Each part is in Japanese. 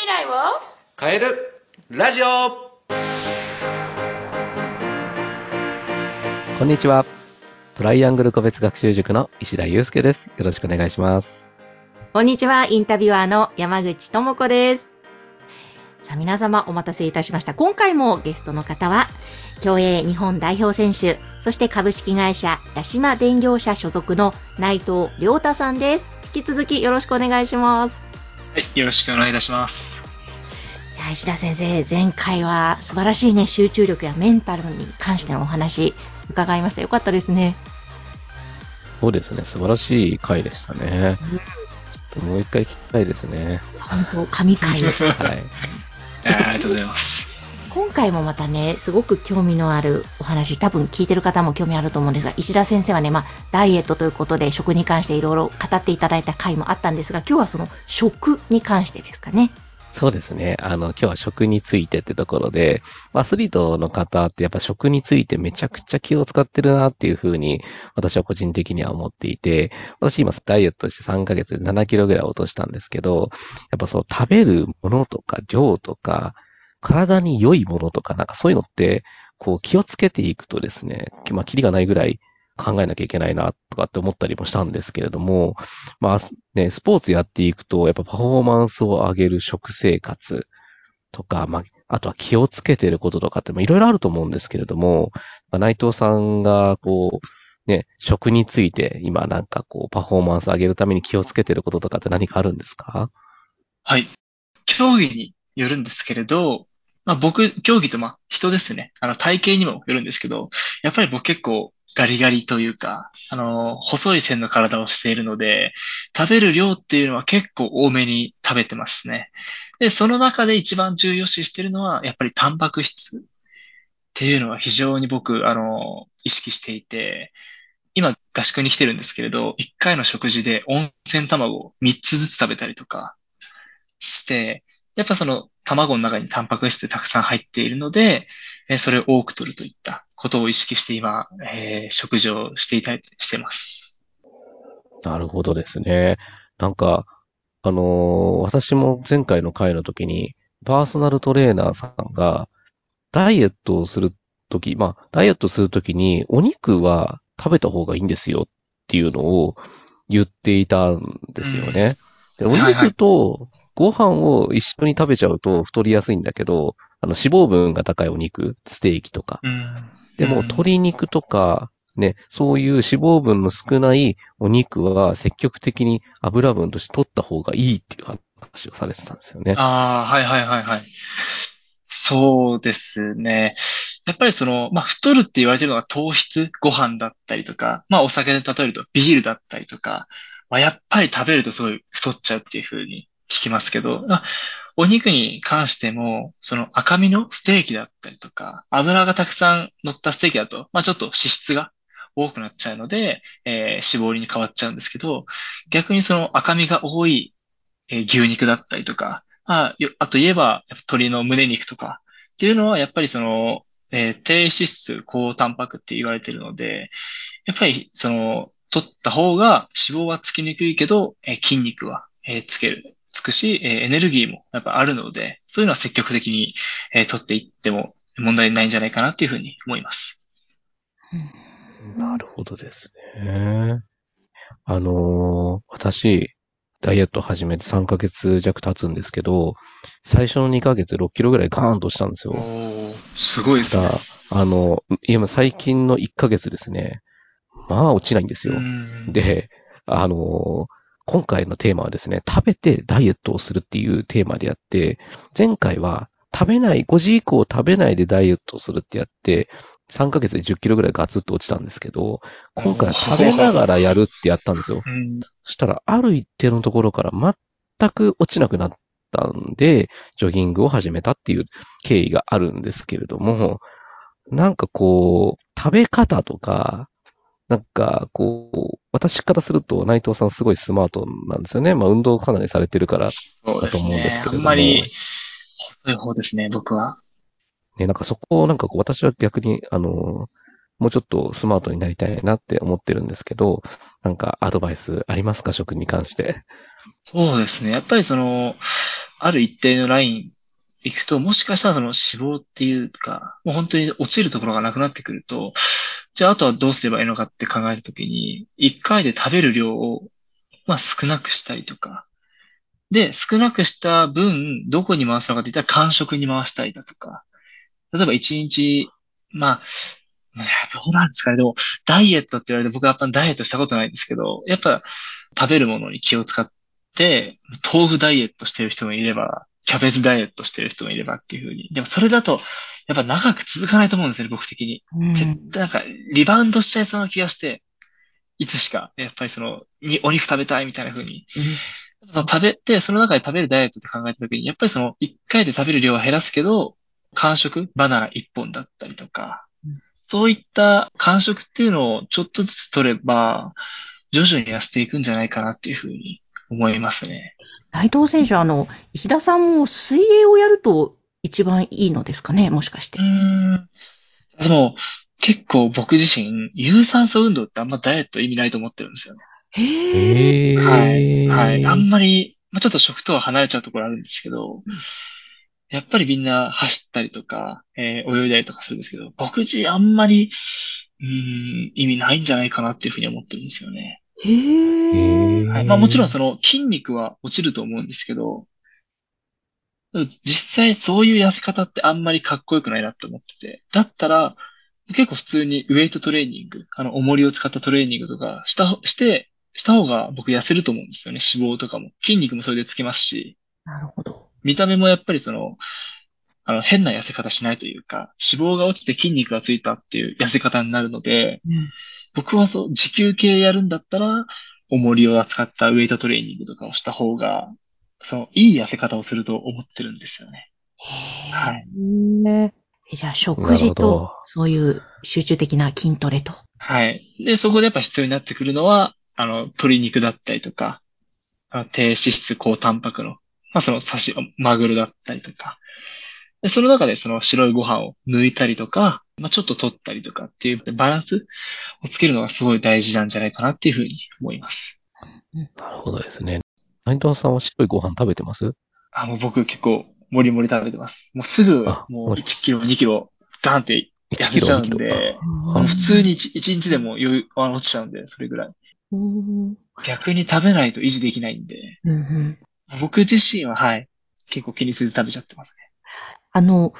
未来を？変えるラジオこんにちは。トライアングル個別学習塾の石田祐介です。よろしくお願いします。こんにちは、インタビュアーの山口智子です。さあ、皆様お待たせいたしました。今回もゲストの方は、競泳日本代表選手、そして株式会社八島電業者所属の内藤亮太さんです。引き続きよろしくお願いします。はい、よろしくお願いいたします。いや石田先生、前回は素晴らしいね、集中力やメンタルに関してのお話伺いました。よかったですね。そうですね。素晴らしい回でしたね。ちょっともう一回聞きたいですね。本当、神回。はい。ありがとうございます。今回もまたね、すごく興味のあるお話、多分聞いてる方も興味あると思うんですが、石田先生はね、まあ、ダイエットということで食に関していろいろ語っていただいた回もあったんですが、今日はその食に関してですかね。そうですね。あの、今日は食についてってところで、アスリートの方ってやっぱ食についてめちゃくちゃ気を使ってるなっていうふうに、私は個人的には思っていて、私今ダイエットして3ヶ月で7キロぐらい落としたんですけど、やっぱそう食べるものとか量とか、体に良いものとか、なんかそういうのって、こう気をつけていくとですね、まあ、キリがないぐらい考えなきゃいけないな、とかって思ったりもしたんですけれども、まあね、スポーツやっていくと、やっぱパフォーマンスを上げる食生活とか、まあ、あとは気をつけてることとかって、まあ、いろいろあると思うんですけれども、まあ、内藤さんが、こう、ね、食について、今なんかこう、パフォーマンス上げるために気をつけてることとかって何かあるんですか？はい。競技によるんですけれど、まあ僕、競技とまあ人ですね。あの体型にもよるんですけど、やっぱり僕結構ガリガリというか、あの、細い線の体をしているので、食べる量っていうのは結構多めに食べてますね。で、その中で一番重要視してるのは、やっぱりタンパク質っていうのは非常に僕、あの、意識していて、今合宿に来てるんですけれど、1回の食事で温泉卵を3つずつ食べたりとかして、やっぱその卵の中にタンパク質でたくさん入っているので、えーそれを多く取るといったことを意識して今、えー食事をしていたりしてます。なるほどですね。なんか、あのー私も前回の回の時に、パーソナルトレーナーさんが、ダイエットをするとき、まあ、ダイエットするときに、お肉は食べた方がいいんですよっていうのを言っていたんですよね。でおはいはい肉とご飯を一緒に食べちゃうと太りやすいんだけど、あの脂肪分が高いお肉、ステーキとか、うん。でも、うん鶏肉とか、ね、そういう脂肪分の少ないお肉は積極的に油分として取った方がいいっていう話をされてたんですよね。ああ、はいはいはいはい。そうですね。やっぱりその、まあ、太るって言われてるのは糖質、ご飯だったりとか、まあ、お酒で例えるとビールだったりとか、まあ、やっぱり食べるとすごい太っちゃうっていうふうに聞きますけど、あ、お肉に関しても、その赤身のステーキだったりとか、油がたくさん乗ったステーキだと、まあ、ちょっと脂質が多くなっちゃうので、えー脂肪に変わっちゃうんですけど、逆にその赤身が多い、えー牛肉だったりとか、あ、あと言えば、鶏の胸肉とかっていうのは、やっぱりその、えー低脂質、高タンパクって言われてるので、やっぱりその、取った方が脂肪はつきにくいけど、えー筋肉は、えーつける、つくし、えーエネルギーもやっぱあるので、そういうのは積極的に、えー取っていっても問題ないんじゃないかなっていうふうに思います。なるほどですね。あのー私、ダイエット始めて3ヶ月弱経つんですけど、最初の2ヶ月6キロぐらいガーンとしたんですよ。おすごいですただ、あの、今最近の1ヶ月ですね、まあ落ちないんですよ。うんで、あのー今回のテーマはですね、食べてダイエットをするっていうテーマでやって、前回は食べない、5時以降食べないでダイエットをするってやって、3ヶ月で10キロぐらいガツッと落ちたんですけど、今回は食べながらやるってやったんですよ。うんそしたら、ある一定のところから全く落ちなくなったんで、ジョギングを始めたっていう経緯があるんですけれども、なんかこう、食べ方とか、なんかこう、私からすると内藤さんすごいスマートなんですよね。まあ運動かなりされてるから、だと思うんですね。あけれどもんまり、細い方ですね、僕は。ね、なんかそこをなんかこう、私は逆に、あの、もうちょっとスマートになりたいなって思ってるんですけど、なんかアドバイスありますか食に関して？そうですね。やっぱりその、ある一定のライン行くと、もしかしたらその脂肪っていうか、もう本当に落ちるところがなくなってくると、じゃああとはどうすればいいのかって考えるときに、一回で食べる量を、まあ少なくしたりとか、で、少なくした分、どこに回すのかって言ったら間食に回したりだとか、例えば一日、まあ、まあどうなんですかね。でも、ダイエットって言われて僕はやっぱダイエットしたことないんですけど、やっぱ食べるものに気を使って、豆腐ダイエットしてる人もいれば、キャベツダイエットしてる人もいればっていう風に。でもそれだと、やっぱ長く続かないと思うんですよね、僕的に。うん絶対なんか、リバウンドしちゃいそうな気がして、いつしか、やっぱりその、に、お肉食べたいみたいな風に。その食べて、その中で食べるダイエットって考えたときに、やっぱりその、一回で食べる量は減らすけど、間食、バナナ一本だったりとかうん、そういった間食っていうのをちょっとずつ取れば、徐々に痩せていくんじゃないかなっていうふうに思いますね。内藤選手、あの、石田さんも水泳をやると一番いいのですかね、もしかしてうー。ん。でも、結構僕自身、有酸素運動ってあんまダイエット意味ないと思ってるんですよね。へえ。はい。はい。あんまり、まあ、ちょっと食とは離れちゃうところあるんですけど、やっぱりみんな走ったりとか、えー泳いだりとかするんですけど、僕自身あんまり、うーん、意味ないんじゃないかなっていうふうに思ってるんですよね。へえ。はい。まあもちろんその筋肉は落ちると思うんですけど、実際そういう痩せ方ってあんまりかっこよくないなって思ってて。だったら、結構普通にウェイトトレーニング、あの、重りを使ったトレーニングとかした、して、した方が僕痩せると思うんですよね。脂肪とかも。筋肉もそれでつきますし、なるほど。見た目もやっぱりその、あの、変な痩せ方しないというか、脂肪が落ちて筋肉がついたっていう痩せ方になるので、うん僕はそう、持久系やるんだったら、重りを扱ったウェイトトレーニングとかをした方が、その、いい痩せ方をすると思ってるんですよね。はい。じゃあ、食事と、そういう集中的な筋トレと。はい。で、そこでやっぱ必要になってくるのは、あの、鶏肉だったりとか、あの低脂質高タンパクの、まあその刺し、マグロだったりとか。で、その中でその白いご飯を抜いたりとか、まあちょっと取ったりとかっていうバランスをつけるのがすごい大事なんじゃないかなっていうふうに思います。なるほどですね。内藤さんは白いご飯食べてます？あ、もう僕結構もりもり食べてます。もうすぐあ、もう1キロ、2キロ、ダーンって痩せちゃうん1キロ2キロで、普通に 1, 一日でも余裕あ落ちちゃうんで、それぐらい。うん逆に食べないと維持できないんで、うん僕自身は、はい、結構気にせず食べちゃってますね。あの、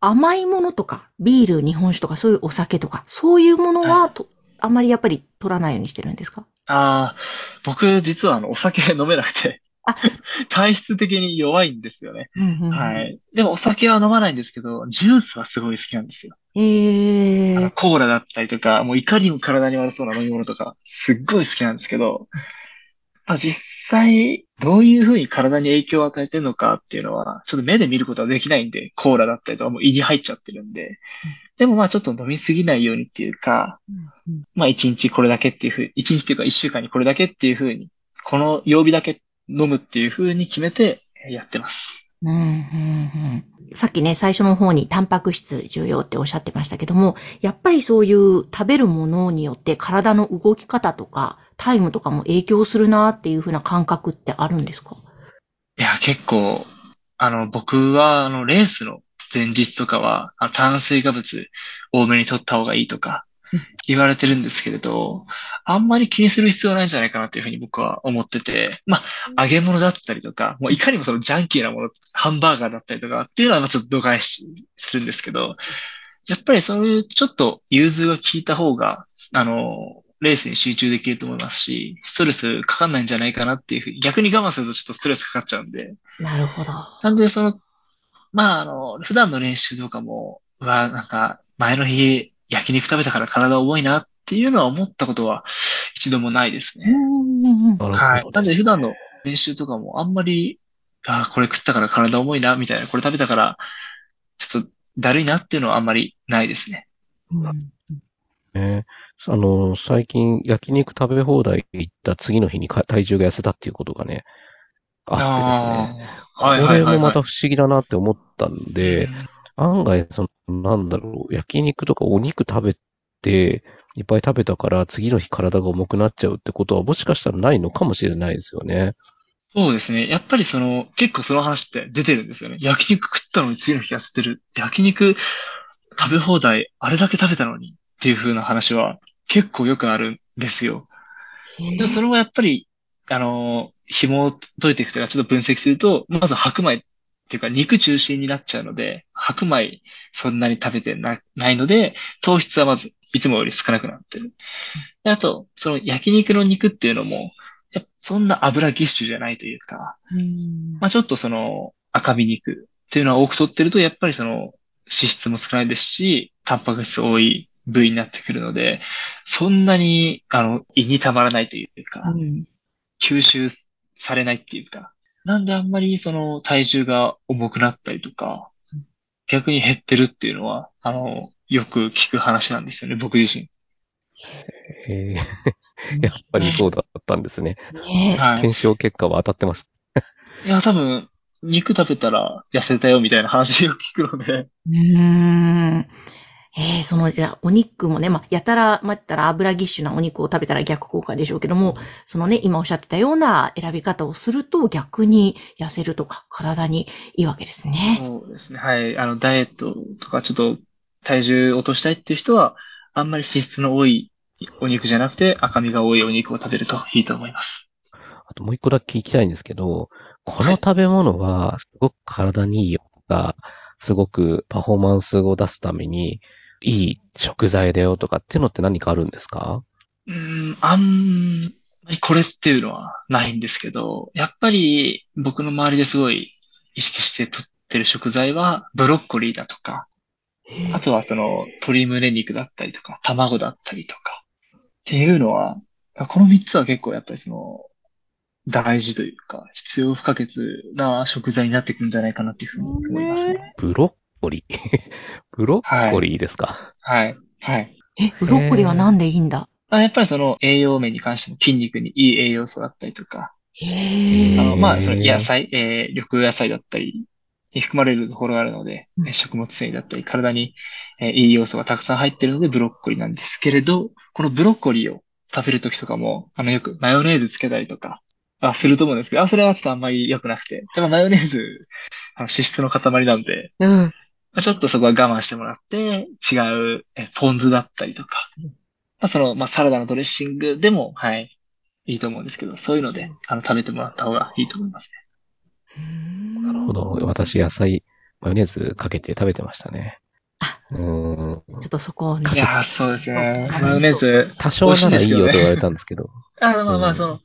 甘いものとか、ビール、日本酒とか、そういうお酒とか、そういうものは、とあまりやっぱり取らないようにしてるんですか？ああ、僕実はあの、お酒飲めなくてあ、体質的に弱いんですよね。うんうんは。い。でもお酒は飲まないんですけど、ジュースはすごい好きなんですよ。ええあのコーラだったりとか、もういかにも体に悪そうな飲み物とか、すっごい好きなんですけど、まあ、実際、どういうふうに体に影響を与えてるのかっていうのは、ちょっと目で見ることはできないんで、コーラだったりとかもう胃に入っちゃってるんで、でもまあちょっと飲みすぎないようにっていうか、うん。まあ一日これだけっていうふう、一日っていうか一週間にこれだけっていうふうに、この曜日だけ飲むっていうふうに決めてやってます。うんうんうん。さっきね、最初の方にタンパク質重要っておっしゃってましたけども、やっぱりそういう食べるものによって体の動き方とかタイムとかも影響するなっていう風な感覚ってあるんですか？いや、結構、あの、僕は、あの、レースの前日とかは、あ炭水化物多めに取った方がいいとか、言われてるんですけれど、あんまり気にする必要ないんじゃないかなっていうふうに僕は思ってて、まあ、揚げ物だったりとか、もういかにもそのジャンキーなもの、ハンバーガーだったりとかっていうのはまあちょっと度外視するんですけど、やっぱりそういうちょっと融通が効いた方が、あの、レースに集中できると思いますし、ストレスかかんないんじゃないかなっていうふうに、逆に我慢するとちょっとストレスかかっちゃうんで、なるほど。なんで、その、まあ、あの、普段の練習とかも、うわ、なんか、前の日、焼肉食べたから体重いなっていうのは思ったことは一度もないですね。うんうんうんなるほど。はい。なんで、普段の練習とかもあんまり、あこれ食ったから体重いな、みたいな、これ食べたから、ちょっとだるいなっていうのはあんまりないですね。うんねあの、最近焼肉食べ放題行った次の日にか体重が痩せたっていうことがね、あってですね。あーはいはいはい、はい。これもまた不思議だなって思ったんで、案外、その、なんだろう、焼肉とかお肉食べて、いっぱい食べたから次の日体が重くなっちゃうってことはもしかしたらないのかもしれないですよね。そうですね。やっぱりその、結構その話って出てるんですよね。焼肉食ったのに次の日痩せてる。焼肉食べ放題、あれだけ食べたのにっていう風な話は結構よくあるんですよ。でそれはやっぱり、あの、紐を解いていくというか、ちょっと分析すると、まず白米っていうか肉中心になっちゃうので、白米そんなに食べてなないので、糖質はまずいつもより少なくなってる。であと、その焼肉の肉っていうのも、そんな油ぎっしゅじゃないというか、うんまあちょっとその赤身肉っていうのは多く取ってると、やっぱりその脂質も少ないですし、タンパク質多い部位になってくるので、そんなに、あの、胃にたまらないというか、うん吸収されないっていうか、なんであんまりその体重が重くなったりとか、逆に減ってるっていうのは、あの、よく聞く話なんですよね、僕自身。へえ やっぱりそうだったんですね。ねえはい。検証結果は当たってました。いや、多分、肉食べたら痩せたよみたいな話よく聞くので、うーん。えー、その、じゃあ、お肉もね、まあ、やたら、まったら油ぎっしゅなお肉を食べたら逆効果でしょうけども、そのね、今おっしゃってたような選び方をすると逆に痩せるとか、体にいいわけですね。そうですね。はい。あの、ダイエットとかちょっと体重落としたいっていう人は、あんまり脂質の多いお肉じゃなくて赤身が多いお肉を食べるといいと思います。あともう一個だけ聞きたいんですけど、この食べ物はすごく体にいいよとか、すごくパフォーマンスを出すためにいい食材だよとかっていうのって何かあるんですか？うーん、あんまりこれっていうのはないんですけど、やっぱり僕の周りですごい意識して取ってる食材はブロッコリーだとか、あとはその鶏胸肉だったりとか、卵だったりとか、っていうのは、この三つは結構やっぱりその、大事というか、必要不可欠な食材になってくるんじゃないかなっていうふうに思いますね。ブロッコリー。ブロッコリーですか、はい。はい。え、ブロッコリーはなんでいいんだ？あやっぱりその栄養面に関しても筋肉にいい栄養素だったりとか。あの、まあ、その野菜、えー緑野菜だったりに含まれるところがあるので、うん。えー食物繊維だったり、体に、えーいい要素がたくさん入っているので、ブロッコリーなんですけれど、このブロッコリーを食べるときとかも、あの、よくマヨネーズつけたりとか、あ、すると思うんですけど、あ、それはちょっとあんまり良くなくて、やっぱマヨネーズ、あの、脂質の塊なんで、うん。まあちょっとそこは我慢してもらって、違う、え、ポン酢だったりとか、まあ、その、まあ、サラダのドレッシングでも、はい、いいと思うんですけど、そういうので、あの、食べてもらった方がいいと思いますね。なるほど。私野菜、マヨネーズかけて食べてましたね。あうーん。ちょっとそこをねい。やー、そうですね。うんマヨネーズ。多少ならいいよと言われたんですけど。あ、まあまあ、うんその、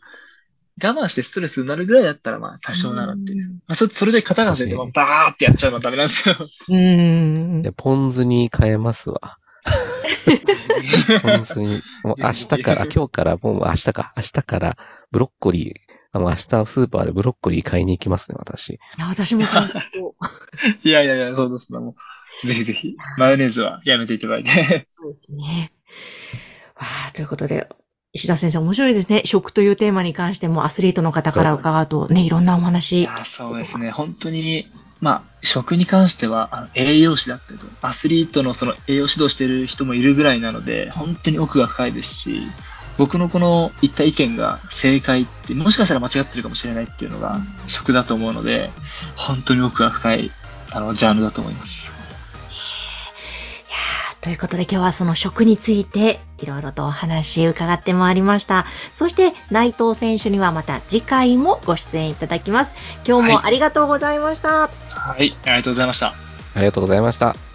我慢してストレスになるぐらいだったら、まあ、多少ならってまあ、そ、それで肩がせて、まあバーってやっちゃうのはダメなんですよ。うん。でポン酢に変えますわ。ポン酢に、もう明日から、今日から、もう明日か、明日から、ブロッコリー、あの、明日スーパーでブロッコリー買いに行きますね、私。いや、私も本当 いやいやいや、そうですね。もう、ぜひぜひ、マヨネーズはやめていただいて。そうですね。わあ、ということで、石田先生面白いですね。食というテーマに関してもアスリートの方から伺うとね、いろんなおい話。や、そうですね。本当に、まあ、食に関しては、あの栄養士だったりとか、アスリートのその栄養指導してる人もいるぐらいなので、本当に奥が深いですし、僕のこの言った意見が正解って、もしかしたら間違ってるかもしれないっていうのが食だと思うので、本当に奥が深い、あの、ジャンルだと思います。ということで今日はその食についていろいろとお話伺ってまいりました。そして内藤選手にはまた次回もご出演いただきます。今日もありがとうございました。はい、ありがとうございました。ありがとうございました。